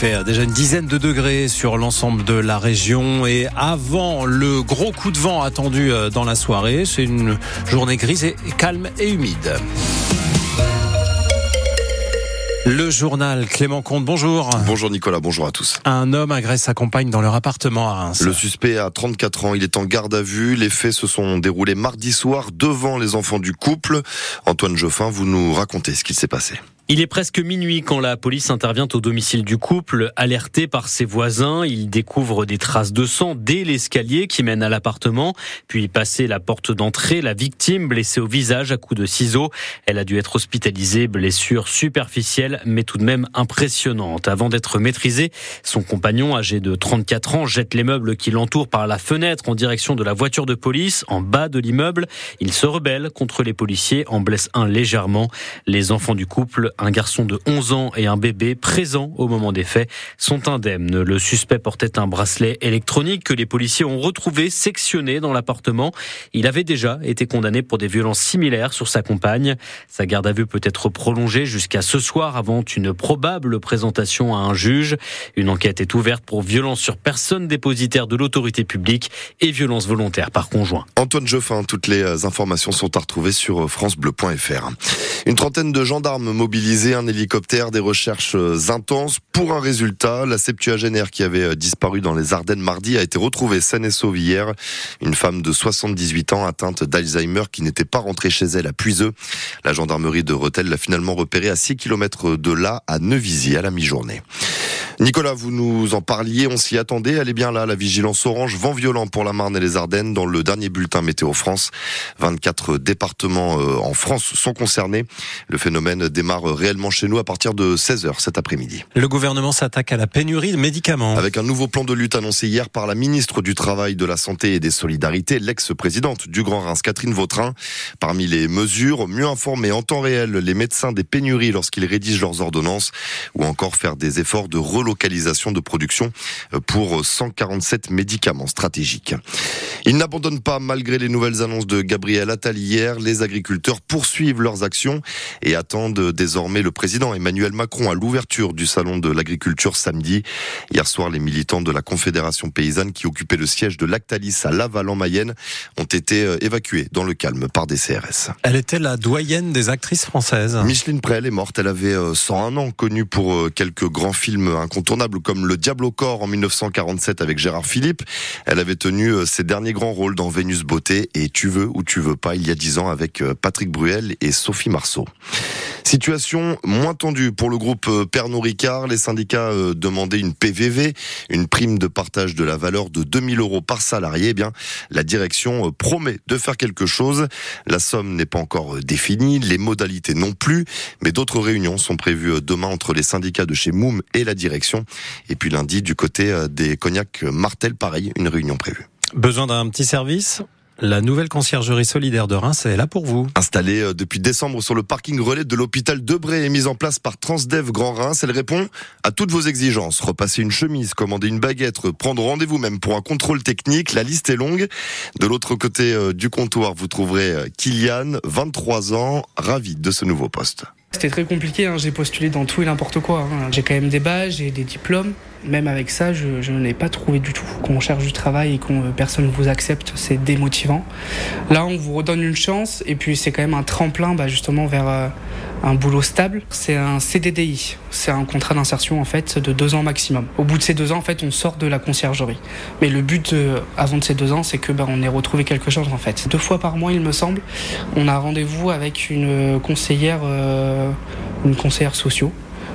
fait déjà une dizaine de degrés sur l'ensemble de la région et avant le gros coup de vent attendu euh, dans la soirée, c'est une journée grise et calme et humide. Le journal Clément Comte, bonjour. Bonjour Nicolas, bonjour à tous. Un homme agresse sa compagne dans leur appartement à Reims. Le suspect a 34 ans, il est en garde à vue. Les faits se sont déroulés mardi soir devant les enfants du couple. Antoine Geoffin, vous nous racontez ce qui s'est passé. Il est presque minuit quand la police intervient au domicile du couple. Alerté par ses voisins, il découvre des traces de sang dès l'escalier qui mène à l'appartement. Puis, passé la porte d'entrée, la victime, blessée au visage à coups de ciseaux, elle a dû être hospitalisée, blessure superficielle, mais tout de même impressionnante. Avant d'être maîtrisée, son compagnon, âgé de 34 ans, jette les meubles qui l'entourent par la fenêtre en direction de la voiture de police, en bas de l'immeuble. Il se rebelle contre les policiers, en blesse un légèrement. Les enfants du couple un garçon de 11 ans et un bébé présents au moment des faits sont indemnes. Le suspect portait un bracelet électronique que les policiers ont retrouvé sectionné dans l'appartement. Il avait déjà été condamné pour des violences similaires sur sa compagne. Sa garde à vue peut être prolongée jusqu'à ce soir avant une probable présentation à un juge. Une enquête est ouverte pour violence sur personne dépositaire de l'autorité publique et violence volontaire par conjoint. Antoine Geoffin, toutes les informations sont à retrouver sur francebleu.fr. Une trentaine de gendarmes mobilisés un hélicoptère, des recherches euh, intenses pour un résultat. La septuagénaire qui avait euh, disparu dans les Ardennes mardi a été retrouvée saine et sauve hier. Une femme de 78 ans atteinte d'Alzheimer qui n'était pas rentrée chez elle à Puiseux. La gendarmerie de Rethel l'a finalement repérée à 6 km de là, à Neuvisier, à la mi-journée. Nicolas, vous nous en parliez, on s'y attendait, elle est bien là, la vigilance orange, vent violent pour la Marne et les Ardennes dans le dernier bulletin Météo France. 24 départements euh, en France sont concernés. Le phénomène démarre réellement chez nous à partir de 16h cet après-midi. Le gouvernement s'attaque à la pénurie de médicaments. Avec un nouveau plan de lutte annoncé hier par la ministre du Travail, de la Santé et des Solidarités, l'ex-présidente du Grand Reims, Catherine Vautrin. Parmi les mesures, mieux informer en temps réel les médecins des pénuries lorsqu'ils rédigent leurs ordonnances ou encore faire des efforts de relocalisation de production pour 147 médicaments stratégiques. Ils n'abandonnent pas malgré les nouvelles annonces de Gabriel Attal hier. Les agriculteurs poursuivent leurs actions et attendent désormais le président Emmanuel Macron à l'ouverture du salon de l'agriculture samedi. Hier soir, les militants de la Confédération paysanne qui occupaient le siège de Lactalis à Laval en Mayenne ont été euh, évacués dans le calme par des CRS. Elle était la doyenne des actrices françaises. Micheline Prel est morte. Elle avait 101 euh, ans, connue pour euh, quelques grands films incontournables comme Le Diable au corps en 1947 avec Gérard Philippe. Elle avait tenu ses derniers grands rôles dans Vénus Beauté et Tu veux ou tu veux pas il y a 10 ans avec Patrick Bruel et Sophie Marceau. Situation moins tendue pour le groupe euh, Pernod Ricard. Les syndicats euh, demandaient une PVV, une prime de partage de la valeur de 2000 euros par salarié. Eh bien, la direction euh, promet de faire quelque chose. La somme n'est pas encore définie, les modalités non plus, mais d'autres réunions sont prévues demain entre les syndicats de chez Moum et la direction. Et puis lundi, du côté des cognacs Martel, pareil, une réunion prévue. Besoin d'un petit service? La nouvelle conciergerie solidaire de Reims est là pour vous. Installée euh, depuis décembre sur le parking relais de l'hôpital Debré et mise en place par Transdev Grand Reims, elle répond à toutes vos exigences. Repasser une chemise, commander une baguette, prendre rendez-vous même pour un contrôle technique, la liste est longue. De l'autre côté euh, du comptoir, vous trouverez euh, Kylian, 23 ans, ravi de ce nouveau poste. C'était très compliqué, hein. j'ai postulé dans tout et n'importe quoi. Hein. J'ai quand même des badges, j'ai des diplômes. Même avec ça, je, n'ai pas trouvé du tout. Quand on cherche du travail et que euh, personne ne vous accepte, c'est démotivant. Là, on vous redonne une chance et puis c'est quand même un tremplin bah, justement vers euh, un boulot stable. C'est un CDDI, c'est un contrat d'insertion en fait de deux ans maximum. Au bout de ces deux ans, en fait, on sort de la conciergerie. Mais le but euh, avant de ces deux ans, c'est que bah, on ait retrouvé quelque chose en fait. Deux fois par mois, il me semble, on a rendez-vous avec une conseillère, euh, une conseillère sociaux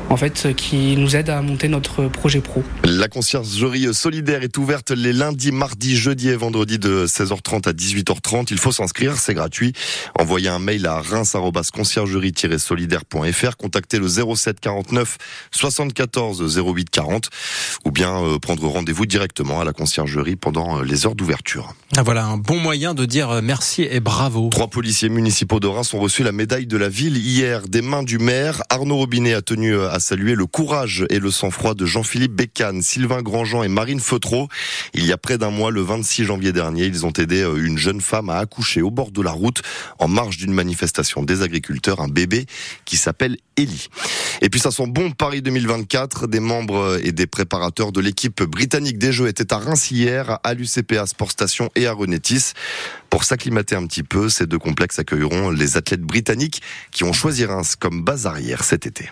en fait, qui nous aide à monter notre projet pro. La conciergerie solidaire est ouverte les lundis, mardis, jeudis et vendredis de 16h30 à 18h30. Il faut s'inscrire, c'est gratuit. Envoyez un mail à reims-conciergerie-solidaire.fr, contactez le 07 49 74 08 40 ou bien euh, prendre rendez-vous directement à la conciergerie pendant euh, les heures d'ouverture. Ah, voilà un bon moyen de dire euh, merci et bravo. Trois policiers municipaux de Reims ont reçu la médaille de la ville hier des mains du maire. Arnaud Robinet a tenu à a salué le courage et le sang-froid de Jean-Philippe Bécane, Sylvain Grandjean et Marine Feutreau. Il y a près d'un mois, le 26 janvier dernier, ils ont aidé euh, une jeune femme à accoucher au bord de la route en marge d'une manifestation des agriculteurs, un bébé qui s'appelle Ellie. Et puis ça sent bon Paris 2024. Des membres et des préparateurs de l'équipe britannique des Jeux étaient à Reims hier, à l'UCPA Sport Station et à Renetis. Pour s'acclimater un petit peu, ces deux complexes accueilleront les athlètes britanniques qui ont choisi Reims comme base arrière cet été.